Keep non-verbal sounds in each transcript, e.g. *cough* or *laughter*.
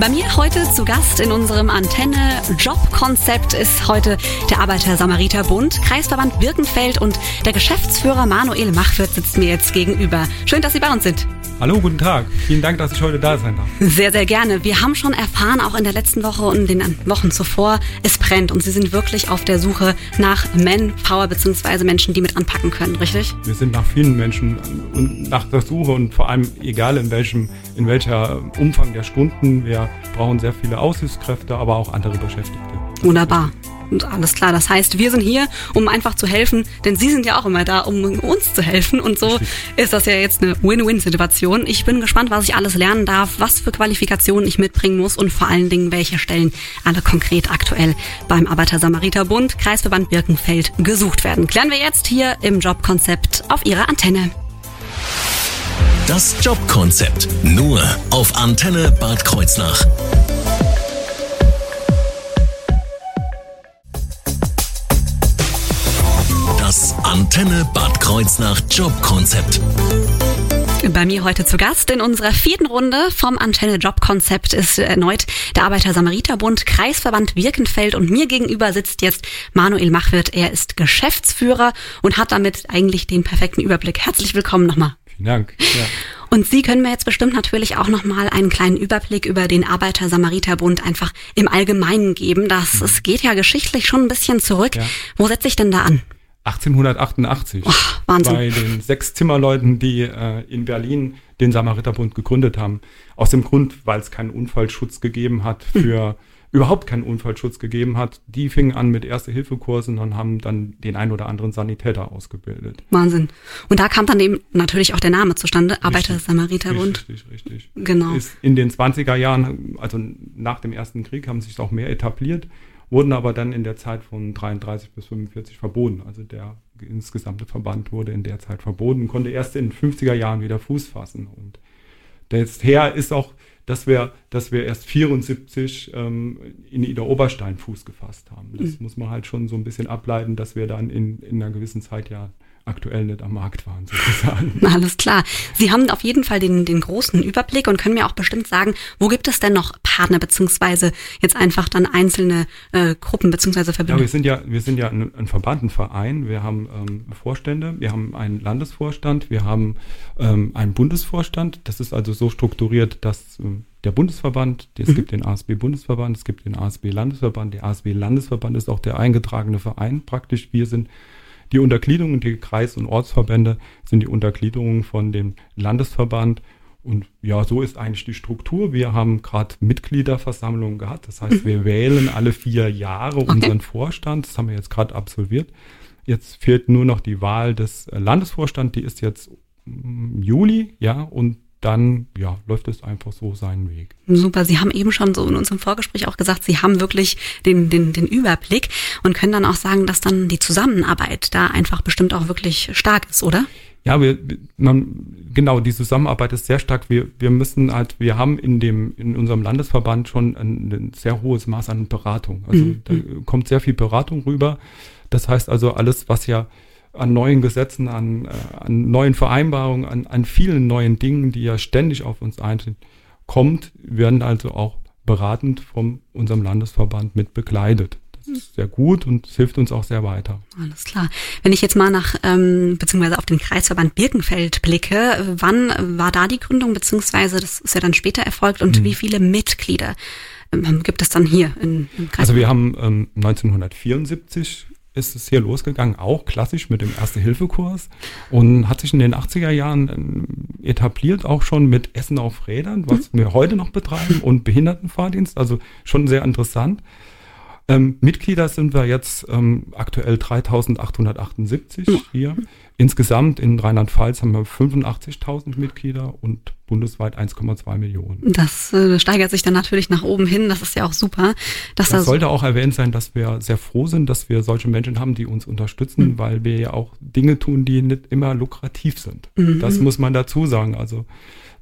Bei mir heute zu Gast in unserem Antenne Jobkonzept ist heute der Arbeiter-Samariter-Bund, Kreisverband Birkenfeld und der Geschäftsführer Manuel Machwirt sitzt mir jetzt gegenüber. Schön, dass Sie bei uns sind. Hallo, guten Tag. Vielen Dank, dass ich heute da sein darf. Sehr, sehr gerne. Wir haben schon erfahren, auch in der letzten Woche und in den Wochen zuvor, es brennt und Sie sind wirklich auf der Suche nach Manpower bzw. Menschen, die mit anpacken können, richtig? Wir sind nach vielen Menschen und nach der Suche und vor allem egal in welchem, in welcher Umfang der Stunden. Wir brauchen sehr viele Aushilfskräfte, aber auch andere Beschäftigte. Wunderbar. Und alles klar. Das heißt, wir sind hier, um einfach zu helfen, denn Sie sind ja auch immer da, um uns zu helfen. Und so ist das ja jetzt eine Win-Win-Situation. Ich bin gespannt, was ich alles lernen darf, was für Qualifikationen ich mitbringen muss und vor allen Dingen, welche Stellen alle konkret aktuell beim Arbeiter-Samariter-Bund, Kreisverband Birkenfeld gesucht werden. Klären wir jetzt hier im Jobkonzept auf Ihrer Antenne. Das Jobkonzept nur auf Antenne Bad Kreuznach. Antenne Bad Kreuznach Jobkonzept. Bei mir heute zu Gast in unserer vierten Runde vom Antenne Jobkonzept ist erneut der Arbeiter-Samariter-Bund, Kreisverband Birkenfeld und mir gegenüber sitzt jetzt Manuel Machwirt. Er ist Geschäftsführer und hat damit eigentlich den perfekten Überblick. Herzlich willkommen nochmal. Vielen Dank. Ja. Und Sie können mir jetzt bestimmt natürlich auch nochmal einen kleinen Überblick über den Arbeiter-Samariter-Bund einfach im Allgemeinen geben. Das, mhm. es geht ja geschichtlich schon ein bisschen zurück. Ja. Wo setze ich denn da an? 1888 oh, Wahnsinn. bei den sechs Zimmerleuten, die äh, in Berlin den Samariterbund gegründet haben. Aus dem Grund, weil es keinen Unfallschutz gegeben hat hm. für hm. überhaupt keinen Unfallschutz gegeben hat. Die fingen an mit Erste-Hilfe-Kursen und haben dann den ein oder anderen Sanitäter ausgebildet. Wahnsinn. Und da kam dann eben natürlich auch der Name zustande, Arbeiter-Samariterbund. Richtig, richtig, richtig. Genau. Ist in den 20er Jahren, also nach dem Ersten Krieg, haben sich auch mehr etabliert wurden aber dann in der Zeit von 33 bis 45 verboten. Also der insgesamte Verband wurde in der Zeit verboten, konnte erst in den 50er Jahren wieder Fuß fassen. Und her ist auch, dass wir, dass wir erst 74 ähm, in Ida Oberstein Fuß gefasst haben. Das mhm. muss man halt schon so ein bisschen ableiten, dass wir dann in, in einer gewissen Zeit ja aktuell nicht am Markt waren, sozusagen. *laughs* Alles klar. Sie haben auf jeden Fall den, den großen Überblick und können mir auch bestimmt sagen, wo gibt es denn noch Partner, beziehungsweise jetzt einfach dann einzelne äh, Gruppen, beziehungsweise Verbände? Ja, wir sind ja, wir sind ja ein, ein Verband, ein Verein. Wir haben ähm, Vorstände, wir haben einen Landesvorstand, wir haben ähm, einen Bundesvorstand. Das ist also so strukturiert, dass ähm, der Bundesverband, es mhm. gibt den ASB-Bundesverband, es gibt den ASB-Landesverband. Der ASB-Landesverband ist auch der eingetragene Verein praktisch. Wir sind die Untergliederungen, die Kreis- und Ortsverbände sind die Untergliederungen von dem Landesverband. Und ja, so ist eigentlich die Struktur. Wir haben gerade Mitgliederversammlungen gehabt. Das heißt, wir wählen alle vier Jahre okay. unseren Vorstand. Das haben wir jetzt gerade absolviert. Jetzt fehlt nur noch die Wahl des Landesvorstands. Die ist jetzt im Juli, ja, und dann ja, läuft es einfach so seinen Weg. Super, Sie haben eben schon so in unserem Vorgespräch auch gesagt, Sie haben wirklich den, den, den Überblick und können dann auch sagen, dass dann die Zusammenarbeit da einfach bestimmt auch wirklich stark ist, oder? Ja, wir, man, genau, die Zusammenarbeit ist sehr stark. Wir, wir müssen halt, wir haben in dem, in unserem Landesverband schon ein, ein sehr hohes Maß an Beratung. Also mhm. da kommt sehr viel Beratung rüber. Das heißt also alles, was ja an neuen Gesetzen, an, äh, an neuen Vereinbarungen, an, an vielen neuen Dingen, die ja ständig auf uns eintreten, kommt, werden also auch beratend von unserem Landesverband mit begleitet. Das ist sehr gut und es hilft uns auch sehr weiter. Alles klar. Wenn ich jetzt mal nach, ähm, beziehungsweise auf den Kreisverband Birkenfeld blicke, wann war da die Gründung, beziehungsweise das ist ja dann später erfolgt und mhm. wie viele Mitglieder ähm, gibt es dann hier in, im Kreisverband? Also wir haben ähm, 1974 ist es hier losgegangen, auch klassisch mit dem Erste-Hilfe-Kurs und hat sich in den 80er Jahren ähm, etabliert, auch schon mit Essen auf Rädern, was mhm. wir heute noch betreiben und Behindertenfahrdienst, also schon sehr interessant. Ähm, Mitglieder sind wir jetzt ähm, aktuell 3878 mhm. hier. Insgesamt in Rheinland-Pfalz haben wir 85.000 Mitglieder und bundesweit 1,2 Millionen. Das äh, steigert sich dann natürlich nach oben hin. Das ist ja auch super. Das sollte auch erwähnt sein, dass wir sehr froh sind, dass wir solche Menschen haben, die uns unterstützen, mhm. weil wir ja auch Dinge tun, die nicht immer lukrativ sind. Mhm. Das muss man dazu sagen. Also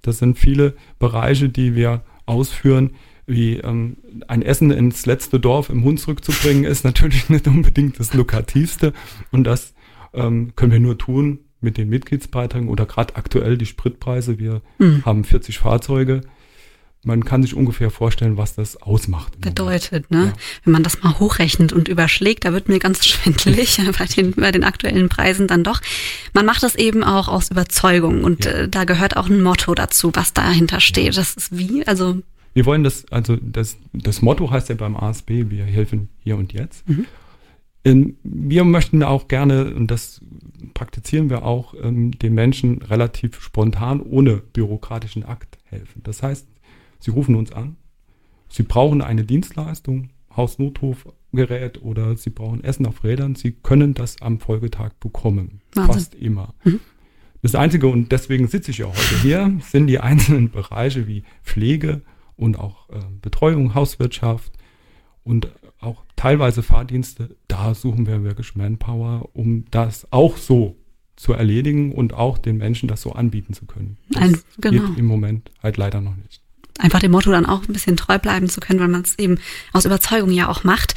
das sind viele Bereiche, die wir ausführen, wie ähm, ein Essen ins letzte Dorf im Hunsrück zu bringen, ist natürlich nicht unbedingt das lukrativste. Und das ähm, können wir nur tun mit den Mitgliedsbeiträgen oder gerade aktuell die Spritpreise. Wir mhm. haben 40 Fahrzeuge. man kann sich ungefähr vorstellen, was das ausmacht. Bedeutet, ne? Ja. Wenn man das mal hochrechnet und überschlägt, da wird mir ganz *laughs* schwindelig *laughs* bei den, bei den aktuellen Preisen dann doch. Man macht das eben auch aus Überzeugung und ja. äh, da gehört auch ein Motto dazu, was dahinter steht. Ja. Das ist wie, also. Wir wollen das, also das, das Motto heißt ja beim ASB, wir helfen hier und jetzt. Mhm. Wir möchten auch gerne, und das praktizieren wir auch, ähm, den Menschen relativ spontan ohne bürokratischen Akt helfen. Das heißt, Sie rufen uns an, Sie brauchen eine Dienstleistung, Hausnotrufgerät oder Sie brauchen Essen auf Rädern. Sie können das am Folgetag bekommen. Wahnsinn. Fast immer. Mhm. Das Einzige, und deswegen sitze ich ja heute hier, sind die einzelnen Bereiche wie Pflege und auch äh, Betreuung, Hauswirtschaft und auch teilweise Fahrdienste. Da suchen wir wirklich Manpower, um das auch so zu erledigen und auch den Menschen das so anbieten zu können. Das Ein, genau. geht im Moment halt leider noch nicht einfach dem Motto dann auch ein bisschen treu bleiben zu können, weil man es eben aus Überzeugung ja auch macht.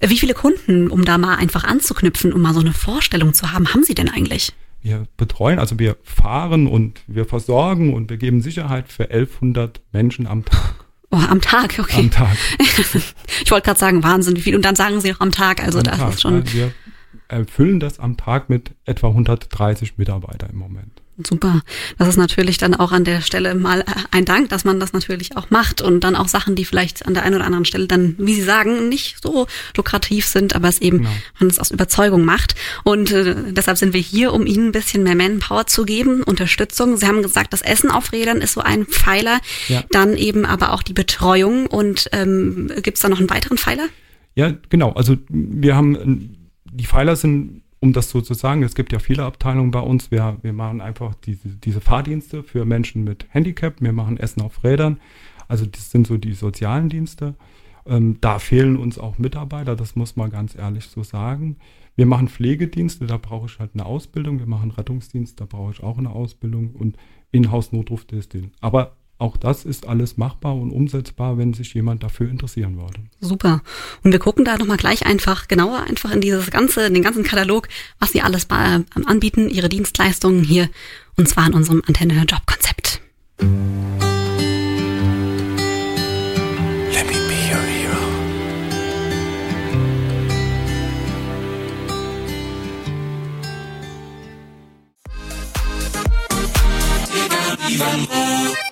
Wie viele Kunden, um da mal einfach anzuknüpfen, um mal so eine Vorstellung zu haben, haben Sie denn eigentlich? Wir betreuen, also wir fahren und wir versorgen und wir geben Sicherheit für 1100 Menschen am Tag. Oh, am Tag, okay. Am Tag. *laughs* ich wollte gerade sagen, Wahnsinn, wie viel. Und dann sagen Sie auch am Tag, also am das Tag, ist schon. Ja, wir erfüllen das am Tag mit etwa 130 Mitarbeiter im Moment. Super. Das ist natürlich dann auch an der Stelle mal ein Dank, dass man das natürlich auch macht und dann auch Sachen, die vielleicht an der einen oder anderen Stelle dann, wie Sie sagen, nicht so lukrativ sind, aber es eben genau. man es aus Überzeugung macht. Und äh, deshalb sind wir hier, um Ihnen ein bisschen mehr Manpower zu geben, Unterstützung. Sie haben gesagt, das Essen auf Rädern ist so ein Pfeiler, ja. dann eben aber auch die Betreuung. Und ähm, gibt es da noch einen weiteren Pfeiler? Ja, genau. Also wir haben die Pfeiler sind um das so zu sagen, es gibt ja viele Abteilungen bei uns. Wir, wir machen einfach diese, diese Fahrdienste für Menschen mit Handicap. Wir machen Essen auf Rädern. Also das sind so die sozialen Dienste. Ähm, da fehlen uns auch Mitarbeiter, das muss man ganz ehrlich so sagen. Wir machen Pflegedienste, da brauche ich halt eine Ausbildung. Wir machen Rettungsdienst, da brauche ich auch eine Ausbildung und Inhouse-Notrufdienst. Aber auch das ist alles machbar und umsetzbar, wenn sich jemand dafür interessieren würde. Super. Und wir gucken da nochmal gleich einfach genauer einfach in dieses ganze, in den ganzen Katalog, was Sie alles bei, äh, anbieten, Ihre Dienstleistungen hier, und zwar in unserem Antenne-Job-Konzept. Let me be your hero. Das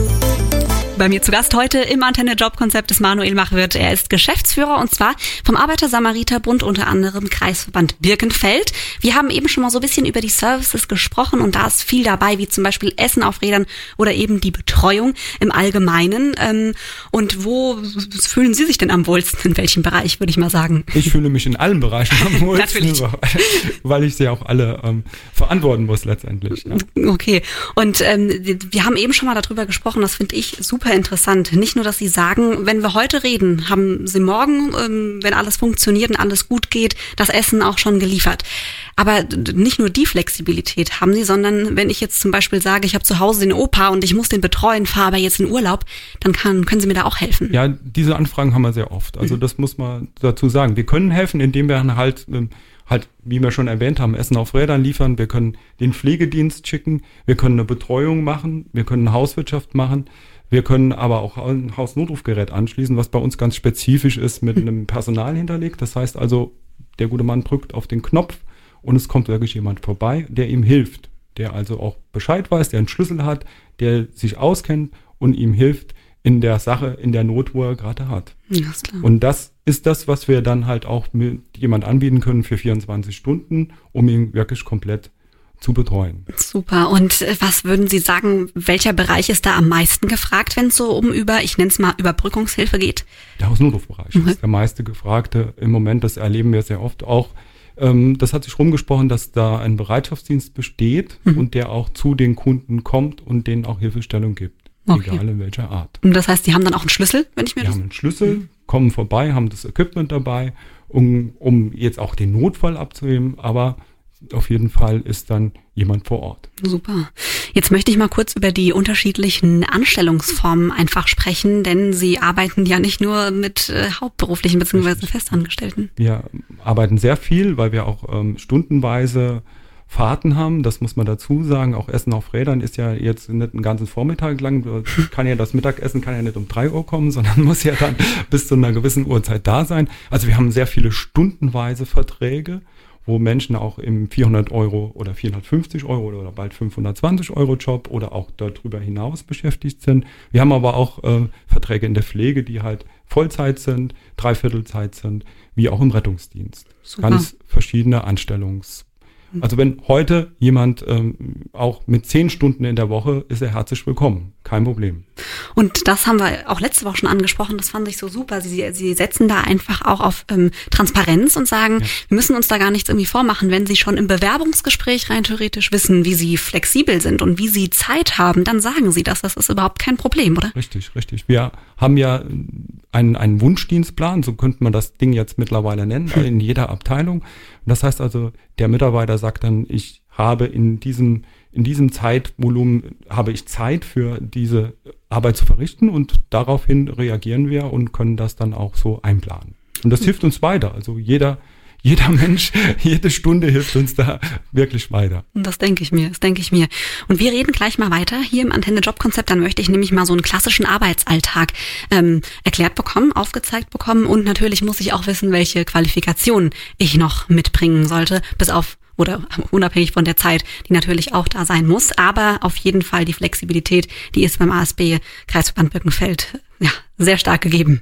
Bei mir zu Gast heute im Antenne Jobkonzept ist Manuel Machwirt. Er ist Geschäftsführer und zwar vom Arbeiter-Samariter-Bund, unter anderem Kreisverband Birkenfeld. Wir haben eben schon mal so ein bisschen über die Services gesprochen und da ist viel dabei, wie zum Beispiel Essen auf Rädern oder eben die Betreuung im Allgemeinen. Ähm, und wo fühlen Sie sich denn am wohlsten? In welchem Bereich, würde ich mal sagen? Ich fühle mich in allen Bereichen am *laughs* wohlsten, *laughs* weil ich sie auch alle ähm, verantworten muss letztendlich. Ja. Okay. Und ähm, wir haben eben schon mal darüber gesprochen, das finde ich super super interessant. Nicht nur, dass Sie sagen, wenn wir heute reden, haben Sie morgen, ähm, wenn alles funktioniert und alles gut geht, das Essen auch schon geliefert. Aber nicht nur die Flexibilität haben Sie, sondern wenn ich jetzt zum Beispiel sage, ich habe zu Hause den Opa und ich muss den betreuen, fahre aber jetzt in Urlaub, dann kann, können Sie mir da auch helfen. Ja, diese Anfragen haben wir sehr oft. Also das muss man dazu sagen. Wir können helfen, indem wir halt ähm, halt, wie wir schon erwähnt haben, Essen auf Rädern liefern. Wir können den Pflegedienst schicken. Wir können eine Betreuung machen. Wir können Hauswirtschaft machen. Wir können aber auch ein Hausnotrufgerät anschließen, was bei uns ganz spezifisch ist mit *laughs* einem Personal hinterlegt. Das heißt also, der gute Mann drückt auf den Knopf und es kommt wirklich jemand vorbei, der ihm hilft, der also auch Bescheid weiß, der einen Schlüssel hat, der sich auskennt und ihm hilft in der Sache, in der Not, wo er gerade hat. Ja, und das ist das, was wir dann halt auch mit jemand anbieten können für 24 Stunden, um ihn wirklich komplett zu betreuen. Super. Und äh, was würden Sie sagen, welcher Bereich ist da am meisten gefragt, wenn es so um über, ich nenne es mal, Überbrückungshilfe geht? Der Hausnotrufbereich mhm. ist der meiste gefragte im Moment. Das erleben wir sehr oft auch. Ähm, das hat sich rumgesprochen, dass da ein Bereitschaftsdienst besteht mhm. und der auch zu den Kunden kommt und denen auch Hilfestellung gibt. Okay. Egal in welcher Art. Und das heißt, die haben dann auch einen Schlüssel, wenn ich mir die das... Die haben einen Schlüssel, mhm. kommen vorbei, haben das Equipment dabei, um, um jetzt auch den Notfall abzuheben, aber auf jeden Fall ist dann jemand vor Ort. Super. Jetzt möchte ich mal kurz über die unterschiedlichen Anstellungsformen einfach sprechen, denn Sie arbeiten ja nicht nur mit äh, hauptberuflichen bzw. Festangestellten. Wir arbeiten sehr viel, weil wir auch ähm, stundenweise Fahrten haben, das muss man dazu sagen. Auch Essen auf Rädern ist ja jetzt nicht einen ganzen Vormittag lang. *laughs* Kann ja das Mittagessen kann ja nicht um drei Uhr kommen, sondern *laughs* muss ja dann bis zu einer gewissen Uhrzeit da sein. Also wir haben sehr viele stundenweise Verträge, wo Menschen auch im 400 Euro oder 450 Euro oder bald 520 Euro Job oder auch darüber hinaus beschäftigt sind. Wir haben aber auch äh, Verträge in der Pflege, die halt Vollzeit sind, Dreiviertelzeit sind, wie auch im Rettungsdienst. Super. Ganz verschiedene Anstellungs also wenn heute jemand ähm, auch mit zehn Stunden in der Woche ist er herzlich willkommen, kein Problem. Und das haben wir auch letzte Woche schon angesprochen. Das fand ich so super. Sie, Sie setzen da einfach auch auf ähm, Transparenz und sagen, ja. wir müssen uns da gar nichts irgendwie vormachen, wenn Sie schon im Bewerbungsgespräch rein theoretisch wissen, wie Sie flexibel sind und wie Sie Zeit haben, dann sagen Sie das. Das ist überhaupt kein Problem, oder? Richtig, richtig. Wir haben ja einen, einen Wunschdienstplan, so könnte man das Ding jetzt mittlerweile nennen, in jeder Abteilung. Das heißt also, der Mitarbeiter sagt dann, ich habe in diesem, in diesem Zeitvolumen, habe ich Zeit für diese Arbeit zu verrichten und daraufhin reagieren wir und können das dann auch so einplanen. Und das hilft uns weiter. Also jeder, jeder Mensch, jede Stunde hilft uns da wirklich weiter. Das denke ich mir, das denke ich mir. Und wir reden gleich mal weiter hier im Antenne Job Konzept. Dann möchte ich nämlich mal so einen klassischen Arbeitsalltag ähm, erklärt bekommen, aufgezeigt bekommen. Und natürlich muss ich auch wissen, welche Qualifikationen ich noch mitbringen sollte, bis auf oder unabhängig von der Zeit, die natürlich auch da sein muss. Aber auf jeden Fall die Flexibilität, die ist beim ASB Kreisverband Birkenfeld ja, sehr stark gegeben.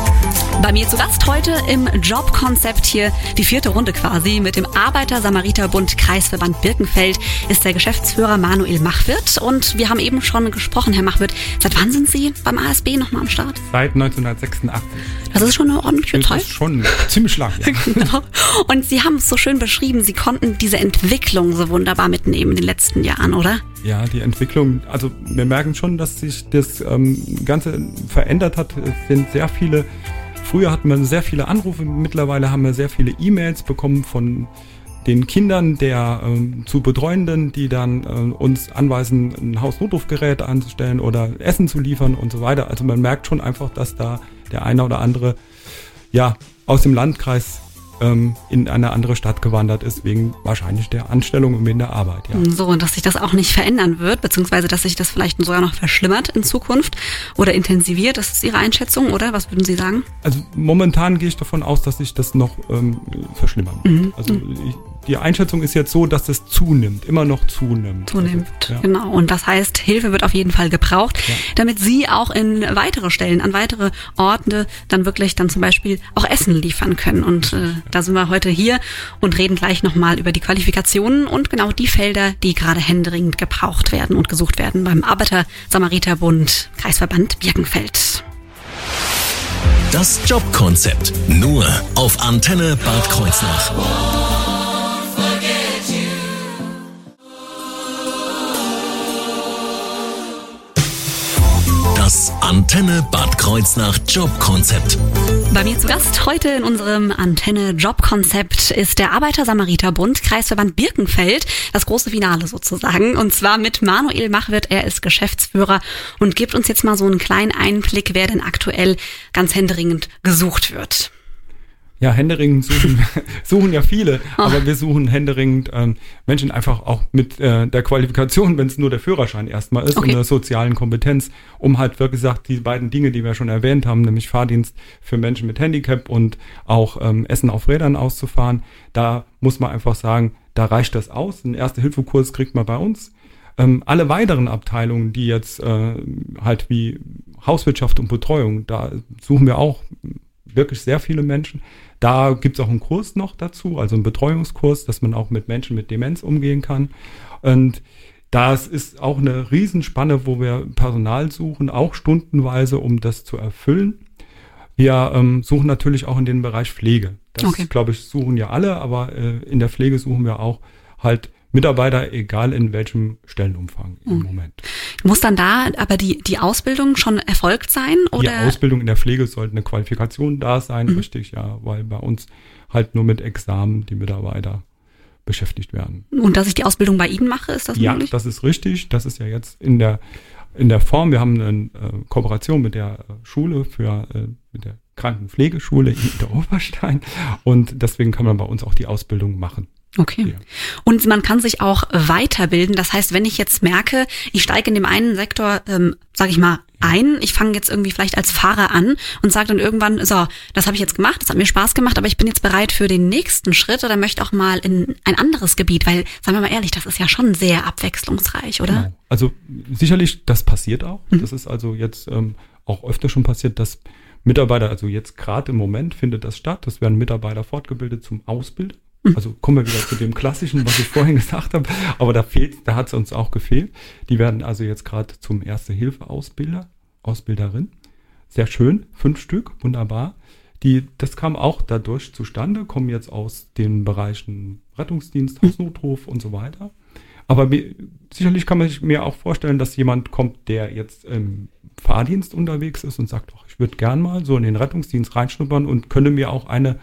Bei mir zu Gast heute im Jobkonzept hier die vierte Runde quasi mit dem Arbeiter-Samariter-Bund Kreisverband Birkenfeld ist der Geschäftsführer Manuel Machwirt und wir haben eben schon gesprochen, Herr Machwirt, seit wann sind Sie beim ASB nochmal am Start? Seit 1986. Das ist schon eine ordentliche das Zeit. Ist schon ziemlich lang. Ja. *laughs* genau. Und Sie haben es so schön beschrieben, Sie konnten diese Entwicklung so wunderbar mitnehmen in den letzten Jahren, oder? Ja, die Entwicklung, also wir merken schon, dass sich das ähm, Ganze verändert hat. Es sind sehr viele Früher hatten wir sehr viele Anrufe, mittlerweile haben wir sehr viele E-Mails bekommen von den Kindern der äh, zu Betreuenden, die dann äh, uns anweisen, ein Hausnotrufgerät anzustellen oder Essen zu liefern und so weiter. Also man merkt schon einfach, dass da der eine oder andere ja aus dem Landkreis ähm, in eine andere Stadt gewandert ist, wegen wahrscheinlich der Anstellung und wegen der Arbeit. Ja. So, und dass sich das auch nicht verändern wird, beziehungsweise dass sich das vielleicht sogar noch verschlimmert in Zukunft oder intensiviert. Das ist Ihre Einschätzung, oder? Was würden Sie sagen? Also momentan gehe ich davon aus, dass sich das noch ähm, verschlimmern wird. Mhm. Also ich, die Einschätzung ist jetzt so, dass es zunimmt, immer noch zunimmt. Zunimmt, also, ja. genau. Und das heißt, Hilfe wird auf jeden Fall gebraucht, ja. damit Sie auch in weitere Stellen, an weitere Orte dann wirklich dann zum Beispiel auch Essen liefern können. Und äh, da sind wir heute hier und reden gleich nochmal über die Qualifikationen und genau die Felder, die gerade händeringend gebraucht werden und gesucht werden beim Arbeiter-Samariter-Bund Kreisverband Birkenfeld. Das Jobkonzept nur auf Antenne Bad Kreuznach. Antenne Bad Kreuznach Jobkonzept. Bei mir zu Gast heute in unserem Antenne Jobkonzept ist der Arbeiter-Samariter-Bund Kreisverband Birkenfeld, das große Finale sozusagen. Und zwar mit Manuel Machwirt, er ist Geschäftsführer und gibt uns jetzt mal so einen kleinen Einblick, wer denn aktuell ganz händeringend gesucht wird. Ja, händeringend suchen, *laughs* suchen ja viele, oh. aber wir suchen händeringend ähm, Menschen einfach auch mit äh, der Qualifikation, wenn es nur der Führerschein erstmal ist okay. und der sozialen Kompetenz, um halt wirklich gesagt, die beiden Dinge, die wir schon erwähnt haben, nämlich Fahrdienst für Menschen mit Handicap und auch ähm, Essen auf Rädern auszufahren, da muss man einfach sagen, da reicht das aus. Ein Erste-Hilfe-Kurs kriegt man bei uns. Ähm, alle weiteren Abteilungen, die jetzt äh, halt wie Hauswirtschaft und Betreuung, da suchen wir auch wirklich sehr viele Menschen. Da gibt es auch einen Kurs noch dazu, also einen Betreuungskurs, dass man auch mit Menschen mit Demenz umgehen kann. Und das ist auch eine Riesenspanne, wo wir Personal suchen, auch stundenweise, um das zu erfüllen. Wir ähm, suchen natürlich auch in den Bereich Pflege. Das, okay. glaube ich, suchen ja alle, aber äh, in der Pflege suchen wir auch halt Mitarbeiter, egal in welchem Stellenumfang im mhm. Moment. Muss dann da aber die, die Ausbildung schon erfolgt sein? Oder? Die Ausbildung in der Pflege sollte eine Qualifikation da sein, mhm. richtig, ja, weil bei uns halt nur mit Examen die Mitarbeiter beschäftigt werden. Und dass ich die Ausbildung bei Ihnen mache, ist das ja, möglich? Ja, das ist richtig. Das ist ja jetzt in der in der Form. Wir haben eine äh, Kooperation mit der Schule für äh, mit der Krankenpflegeschule in der *laughs* Oberstein und deswegen kann man bei uns auch die Ausbildung machen. Okay. Ja. Und man kann sich auch weiterbilden. Das heißt, wenn ich jetzt merke, ich steige in dem einen Sektor, ähm, sage ich mal, ein, ich fange jetzt irgendwie vielleicht als Fahrer an und sage dann irgendwann, so, das habe ich jetzt gemacht, das hat mir Spaß gemacht, aber ich bin jetzt bereit für den nächsten Schritt oder möchte auch mal in ein anderes Gebiet, weil, sagen wir mal ehrlich, das ist ja schon sehr abwechslungsreich, oder? Genau. Also sicherlich, das passiert auch. Mhm. Das ist also jetzt ähm, auch öfter schon passiert, dass Mitarbeiter, also jetzt gerade im Moment findet das statt, das werden Mitarbeiter fortgebildet zum Ausbilden. Hm. Also kommen wir wieder zu dem klassischen, was ich vorhin *laughs* gesagt habe. Aber da fehlt, da hat es uns auch gefehlt. Die werden also jetzt gerade zum Erste-Hilfe-Ausbilder, Ausbilderin. Sehr schön, fünf Stück, wunderbar. Die, das kam auch dadurch zustande, kommen jetzt aus den Bereichen Rettungsdienst, Hausnotruf und so weiter. Aber mir, sicherlich kann man sich mir auch vorstellen, dass jemand kommt, der jetzt im Fahrdienst unterwegs ist und sagt, ach, ich würde gern mal so in den Rettungsdienst reinschnuppern und könnte mir auch eine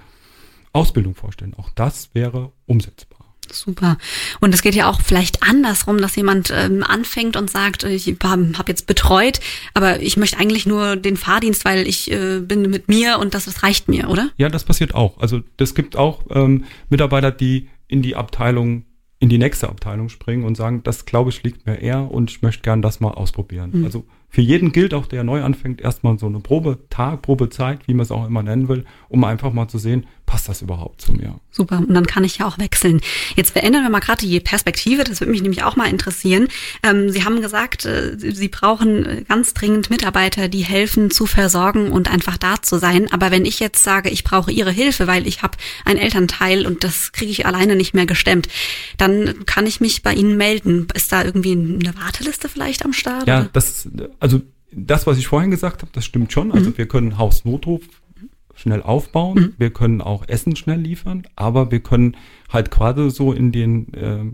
Ausbildung vorstellen. Auch das wäre umsetzbar. Super. Und es geht ja auch vielleicht andersrum, dass jemand ähm, anfängt und sagt, ich habe hab jetzt betreut, aber ich möchte eigentlich nur den Fahrdienst, weil ich äh, bin mit mir und das, das reicht mir, oder? Ja, das passiert auch. Also es gibt auch ähm, Mitarbeiter, die in die Abteilung, in die nächste Abteilung springen und sagen, das glaube ich liegt mir eher und ich möchte gern das mal ausprobieren. Mhm. Also für jeden gilt auch, der neu anfängt, erstmal so eine Probetag, Probezeit, wie man es auch immer nennen will, um einfach mal zu sehen, passt das überhaupt zu mir? Super, und dann kann ich ja auch wechseln. Jetzt verändern wir mal gerade die Perspektive, das würde mich nämlich auch mal interessieren. Ähm, Sie haben gesagt, äh, Sie brauchen äh, ganz dringend Mitarbeiter, die helfen zu versorgen und einfach da zu sein. Aber wenn ich jetzt sage, ich brauche Ihre Hilfe, weil ich habe einen Elternteil und das kriege ich alleine nicht mehr gestemmt, dann kann ich mich bei Ihnen melden. Ist da irgendwie eine Warteliste vielleicht am Start? Ja, oder? das, also das, was ich vorhin gesagt habe, das stimmt schon. Also mhm. wir können Hausnotruf schnell aufbauen. Mhm. Wir können auch Essen schnell liefern, aber wir können halt gerade so in den äh,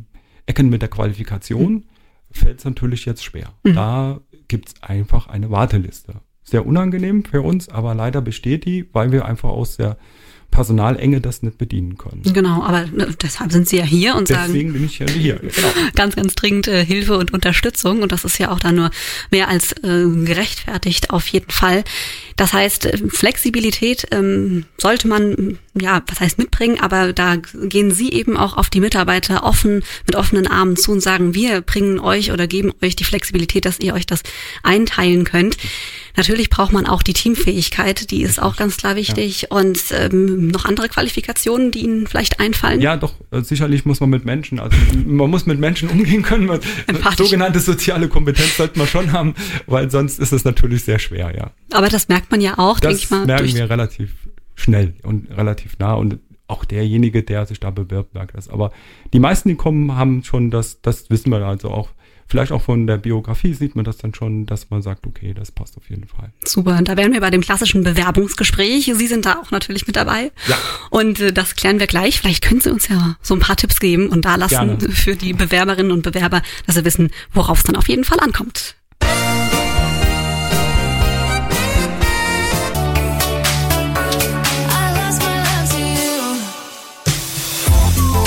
Ecken mit der Qualifikation mhm. fällt es natürlich jetzt schwer. Mhm. Da gibt's einfach eine Warteliste. Sehr unangenehm für uns, aber leider besteht die, weil wir einfach aus der Personalenge das nicht bedienen können. Genau, aber ne, deshalb sind Sie ja hier und Deswegen sagen. Deswegen bin ich ja hier. *laughs* Genau. Ganz, ganz dringend äh, Hilfe und Unterstützung und das ist ja auch dann nur mehr als äh, gerechtfertigt auf jeden Fall. Das heißt, äh, Flexibilität ähm, sollte man, ja, was heißt mitbringen, aber da gehen Sie eben auch auf die Mitarbeiter offen, mit offenen Armen zu und sagen, wir bringen euch oder geben euch die Flexibilität, dass ihr euch das einteilen könnt. Natürlich braucht man auch die Teamfähigkeit, die ist auch ganz klar wichtig. Ja. Und ähm, noch andere Qualifikationen, die Ihnen vielleicht einfallen? Ja, doch, äh, sicherlich muss man mit Menschen, also man muss mit Menschen umgehen können. Man, sogenannte soziale Kompetenz sollte man schon haben, weil sonst ist es natürlich sehr schwer, ja. Aber das merkt man ja auch, denke ich mal. Das merken wir relativ schnell und relativ nah und auch derjenige, der sich da bewirbt, merkt das. Aber die meisten, die kommen, haben schon das, das wissen wir also auch, vielleicht auch von der Biografie sieht man das dann schon, dass man sagt, okay, das passt auf jeden Fall. Super, da wären wir bei dem klassischen Bewerbungsgespräch. Sie sind da auch natürlich mit dabei. Ja. Und äh, das klären wir gleich. Vielleicht können Sie uns ja so ein paar Tipps geben und da lassen Gerne. für die Bewerberinnen und Bewerber, dass sie wissen, worauf es dann auf jeden Fall ankommt.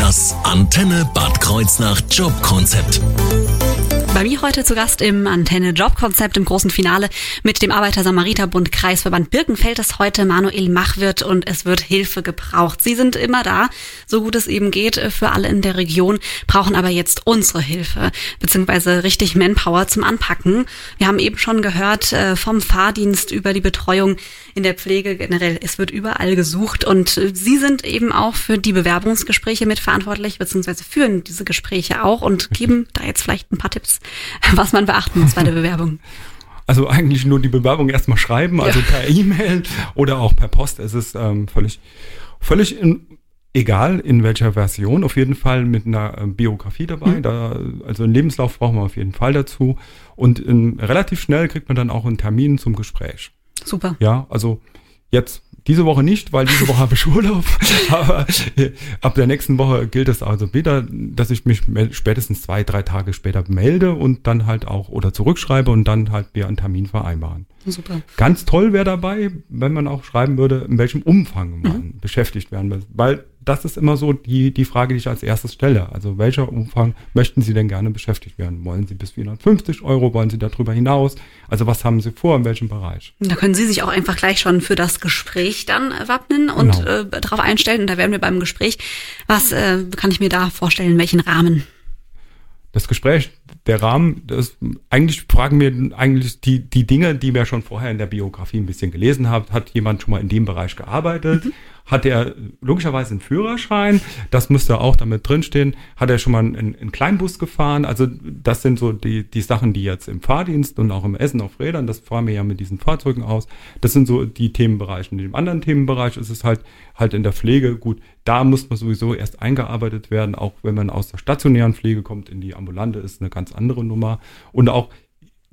Das Antenne Bad Kreuznach Jobkonzept. Bei mir heute zu Gast im Antenne Jobkonzept im großen Finale mit dem Arbeiter-Samariter-Bund Kreisverband Birkenfeld ist heute Manuel Machwirt und es wird Hilfe gebraucht. Sie sind immer da, so gut es eben geht, für alle in der Region, brauchen aber jetzt unsere Hilfe, beziehungsweise richtig Manpower zum Anpacken. Wir haben eben schon gehört, äh, vom Fahrdienst über die Betreuung in der Pflege generell, es wird überall gesucht und äh, Sie sind eben auch für die Bewerbungsgespräche mitverantwortlich, beziehungsweise führen diese Gespräche auch und *laughs* geben da jetzt vielleicht ein paar Tipps was man beachten muss bei der Bewerbung? Also eigentlich nur die Bewerbung erstmal schreiben, also ja. per E-Mail oder auch per Post. Es ist ähm, völlig, völlig in, egal in welcher Version, auf jeden Fall mit einer äh, Biografie dabei. Mhm. Da, also einen Lebenslauf brauchen wir auf jeden Fall dazu. Und in, relativ schnell kriegt man dann auch einen Termin zum Gespräch. Super. Ja, also jetzt diese Woche nicht, weil diese Woche habe ich *laughs* Urlaub. Aber äh, ab der nächsten Woche gilt es also wieder, dass ich mich spätestens zwei, drei Tage später melde und dann halt auch oder zurückschreibe und dann halt wir einen Termin vereinbaren. Super. Ganz toll wäre dabei, wenn man auch schreiben würde, in welchem Umfang man mhm. beschäftigt werden will. Weil das ist immer so die, die Frage, die ich als erstes stelle. Also welcher Umfang möchten Sie denn gerne beschäftigt werden? Wollen Sie bis 450 Euro? Wollen Sie darüber hinaus? Also was haben Sie vor? In welchem Bereich? Da können Sie sich auch einfach gleich schon für das Gespräch dann wappnen und genau. äh, darauf einstellen. Und da werden wir beim Gespräch. Was äh, kann ich mir da vorstellen? Welchen Rahmen? das Gespräch, der Rahmen, das, eigentlich fragen wir eigentlich die, die Dinge, die wir schon vorher in der Biografie ein bisschen gelesen haben. Hat jemand schon mal in dem Bereich gearbeitet? Mhm hat er logischerweise einen Führerschein, das müsste auch damit drinstehen, hat er schon mal einen, einen Kleinbus gefahren, also das sind so die, die Sachen, die jetzt im Fahrdienst und auch im Essen auf Rädern, das fahren wir ja mit diesen Fahrzeugen aus, das sind so die Themenbereiche. In dem anderen Themenbereich ist es halt, halt in der Pflege, gut, da muss man sowieso erst eingearbeitet werden, auch wenn man aus der stationären Pflege kommt, in die ambulante ist eine ganz andere Nummer. Und auch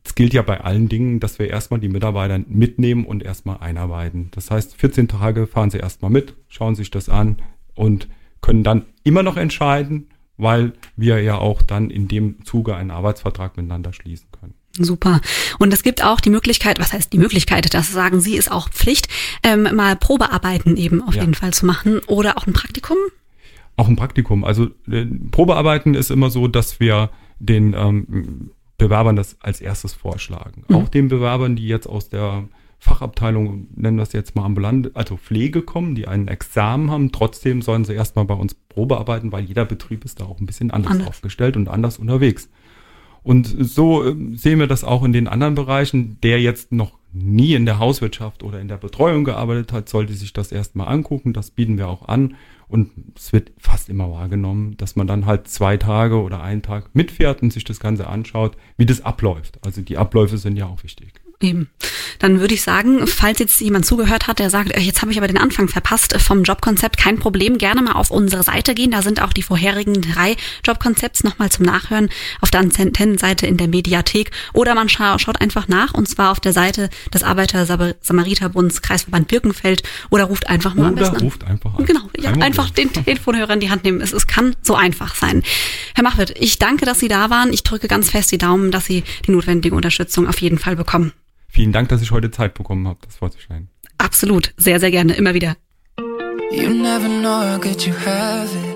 es gilt ja bei allen Dingen, dass wir erstmal die Mitarbeiter mitnehmen und erstmal einarbeiten. Das heißt, 14 Tage fahren sie erstmal mit, schauen sich das an und können dann immer noch entscheiden, weil wir ja auch dann in dem Zuge einen Arbeitsvertrag miteinander schließen können. Super. Und es gibt auch die Möglichkeit, was heißt die Möglichkeit, das sagen Sie, ist auch Pflicht, ähm, mal Probearbeiten eben auf ja. jeden Fall zu machen oder auch ein Praktikum? Auch ein Praktikum. Also äh, Probearbeiten ist immer so, dass wir den ähm, Bewerbern das als erstes vorschlagen. Mhm. Auch den Bewerbern, die jetzt aus der Fachabteilung, nennen wir es jetzt mal ambulant, also Pflege kommen, die einen Examen haben, trotzdem sollen sie erstmal bei uns Probearbeiten, weil jeder Betrieb ist da auch ein bisschen anders, anders. aufgestellt und anders unterwegs. Und so äh, sehen wir das auch in den anderen Bereichen. Der jetzt noch nie in der Hauswirtschaft oder in der Betreuung gearbeitet hat, sollte sich das erstmal angucken. Das bieten wir auch an. Und es wird fast immer wahrgenommen, dass man dann halt zwei Tage oder einen Tag mitfährt und sich das Ganze anschaut, wie das abläuft. Also die Abläufe sind ja auch wichtig. Eben. Dann würde ich sagen, falls jetzt jemand zugehört hat, der sagt, äh, jetzt habe ich aber den Anfang verpasst vom Jobkonzept, kein Problem, gerne mal auf unsere Seite gehen. Da sind auch die vorherigen drei Jobkonzepts nochmal zum Nachhören auf der Antennenseite in der Mediathek. Oder man scha schaut einfach nach und zwar auf der Seite des Arbeiter-Samariterbunds Kreisverband Birkenfeld oder ruft einfach mal oder am besten ruft einfach an. Genau, ja, einfach den Telefonhörer in die Hand nehmen. Es, es kann so einfach sein. Herr Machwirt, ich danke, dass Sie da waren. Ich drücke ganz fest die Daumen, dass Sie die notwendige Unterstützung auf jeden Fall bekommen. Vielen Dank, dass ich heute Zeit bekommen habe, das vorzustellen. Absolut, sehr, sehr gerne, immer wieder. You never know how good you have it.